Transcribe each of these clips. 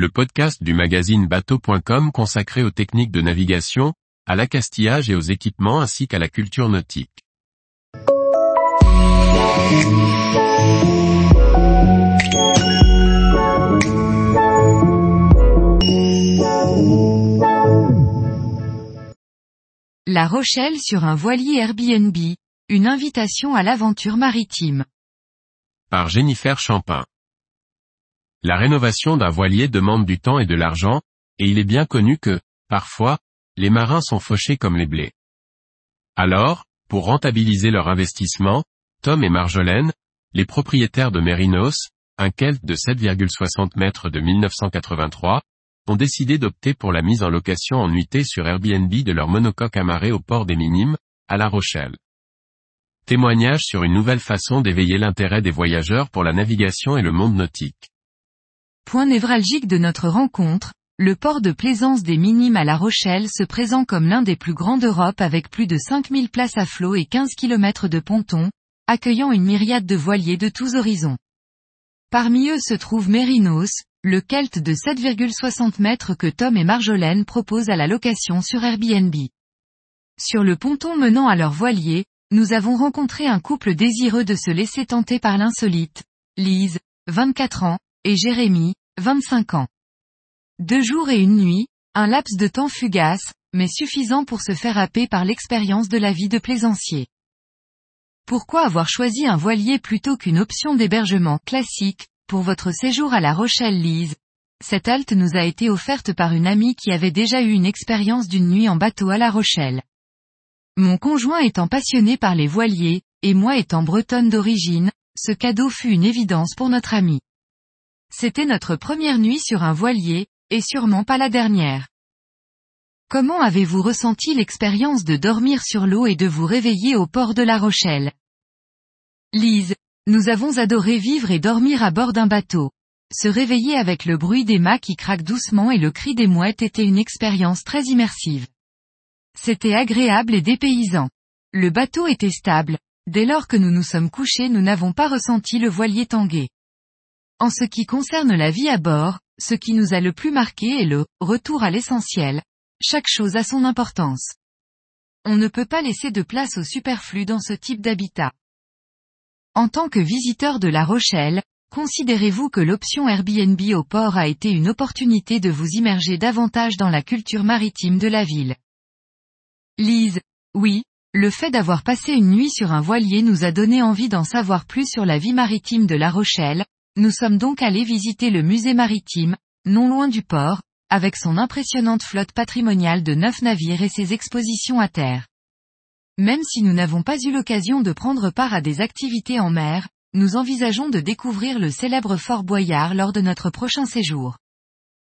le podcast du magazine bateau.com consacré aux techniques de navigation, à l'accastillage et aux équipements ainsi qu'à la culture nautique. La Rochelle sur un voilier Airbnb, une invitation à l'aventure maritime. Par Jennifer Champin. La rénovation d'un voilier demande du temps et de l'argent, et il est bien connu que, parfois, les marins sont fauchés comme les blés. Alors, pour rentabiliser leur investissement, Tom et Marjolaine, les propriétaires de Merinos, un Kelt de 7,60 mètres de 1983, ont décidé d'opter pour la mise en location en nuitée sur Airbnb de leur monocoque amarré au port des Minimes, à La Rochelle. Témoignage sur une nouvelle façon d'éveiller l'intérêt des voyageurs pour la navigation et le monde nautique. Point névralgique de notre rencontre, le port de plaisance des Minimes à La Rochelle se présente comme l'un des plus grands d'Europe avec plus de 5000 places à flot et 15 km de ponton, accueillant une myriade de voiliers de tous horizons. Parmi eux se trouve Mérinos, le Kelt de 7,60 mètres que Tom et Marjolaine proposent à la location sur Airbnb. Sur le ponton menant à leur voilier, nous avons rencontré un couple désireux de se laisser tenter par l'insolite, Lise, 24 ans, et Jérémy, 25 ans. Deux jours et une nuit, un laps de temps fugace, mais suffisant pour se faire happer par l'expérience de la vie de plaisancier. Pourquoi avoir choisi un voilier plutôt qu'une option d'hébergement classique, pour votre séjour à La Rochelle Lise Cette halte nous a été offerte par une amie qui avait déjà eu une expérience d'une nuit en bateau à La Rochelle. Mon conjoint étant passionné par les voiliers, et moi étant bretonne d'origine, ce cadeau fut une évidence pour notre amie. C'était notre première nuit sur un voilier, et sûrement pas la dernière. Comment avez-vous ressenti l'expérience de dormir sur l'eau et de vous réveiller au port de La Rochelle? Lise, nous avons adoré vivre et dormir à bord d'un bateau. Se réveiller avec le bruit des mâts qui craquent doucement et le cri des mouettes était une expérience très immersive. C'était agréable et dépaysant. Le bateau était stable, dès lors que nous nous sommes couchés nous n'avons pas ressenti le voilier tanguer. En ce qui concerne la vie à bord, ce qui nous a le plus marqué est le retour à l'essentiel. Chaque chose a son importance. On ne peut pas laisser de place au superflu dans ce type d'habitat. En tant que visiteur de La Rochelle, considérez-vous que l'option Airbnb au port a été une opportunité de vous immerger davantage dans la culture maritime de la ville Lise, oui, le fait d'avoir passé une nuit sur un voilier nous a donné envie d'en savoir plus sur la vie maritime de La Rochelle, nous sommes donc allés visiter le musée maritime, non loin du port, avec son impressionnante flotte patrimoniale de neuf navires et ses expositions à terre. Même si nous n'avons pas eu l'occasion de prendre part à des activités en mer, nous envisageons de découvrir le célèbre Fort Boyard lors de notre prochain séjour.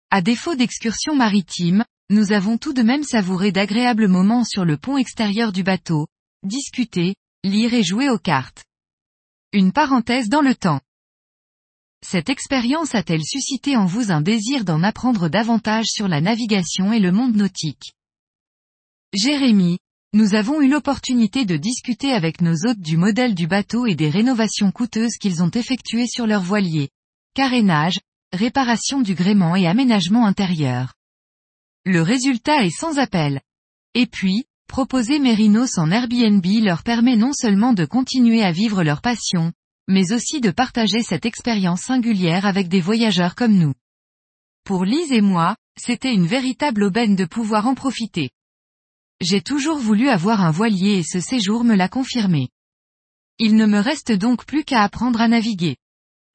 À défaut d'excursions maritimes, nous avons tout de même savouré d'agréables moments sur le pont extérieur du bateau, discuter, lire et jouer aux cartes. Une parenthèse dans le temps. Cette expérience a-t-elle suscité en vous un désir d'en apprendre davantage sur la navigation et le monde nautique? Jérémy, nous avons eu l'opportunité de discuter avec nos hôtes du modèle du bateau et des rénovations coûteuses qu'ils ont effectuées sur leur voilier. Carénage, réparation du gréement et aménagement intérieur. Le résultat est sans appel. Et puis, proposer Mérinos en Airbnb leur permet non seulement de continuer à vivre leur passion, mais aussi de partager cette expérience singulière avec des voyageurs comme nous. Pour Lise et moi, c'était une véritable aubaine de pouvoir en profiter. J'ai toujours voulu avoir un voilier et ce séjour me l'a confirmé. Il ne me reste donc plus qu'à apprendre à naviguer.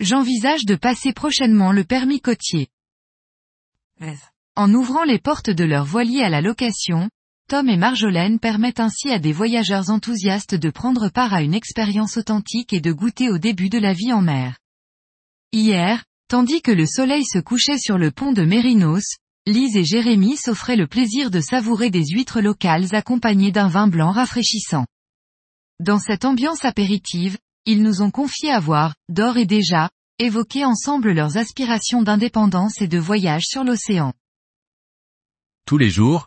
J'envisage de passer prochainement le permis côtier. En ouvrant les portes de leur voilier à la location, Tom et Marjolaine permettent ainsi à des voyageurs enthousiastes de prendre part à une expérience authentique et de goûter au début de la vie en mer. Hier, tandis que le soleil se couchait sur le pont de Mérinos, Lise et Jérémy s'offraient le plaisir de savourer des huîtres locales accompagnées d'un vin blanc rafraîchissant. Dans cette ambiance apéritive, ils nous ont confié avoir, d'or et déjà, évoqué ensemble leurs aspirations d'indépendance et de voyage sur l'océan. Tous les jours,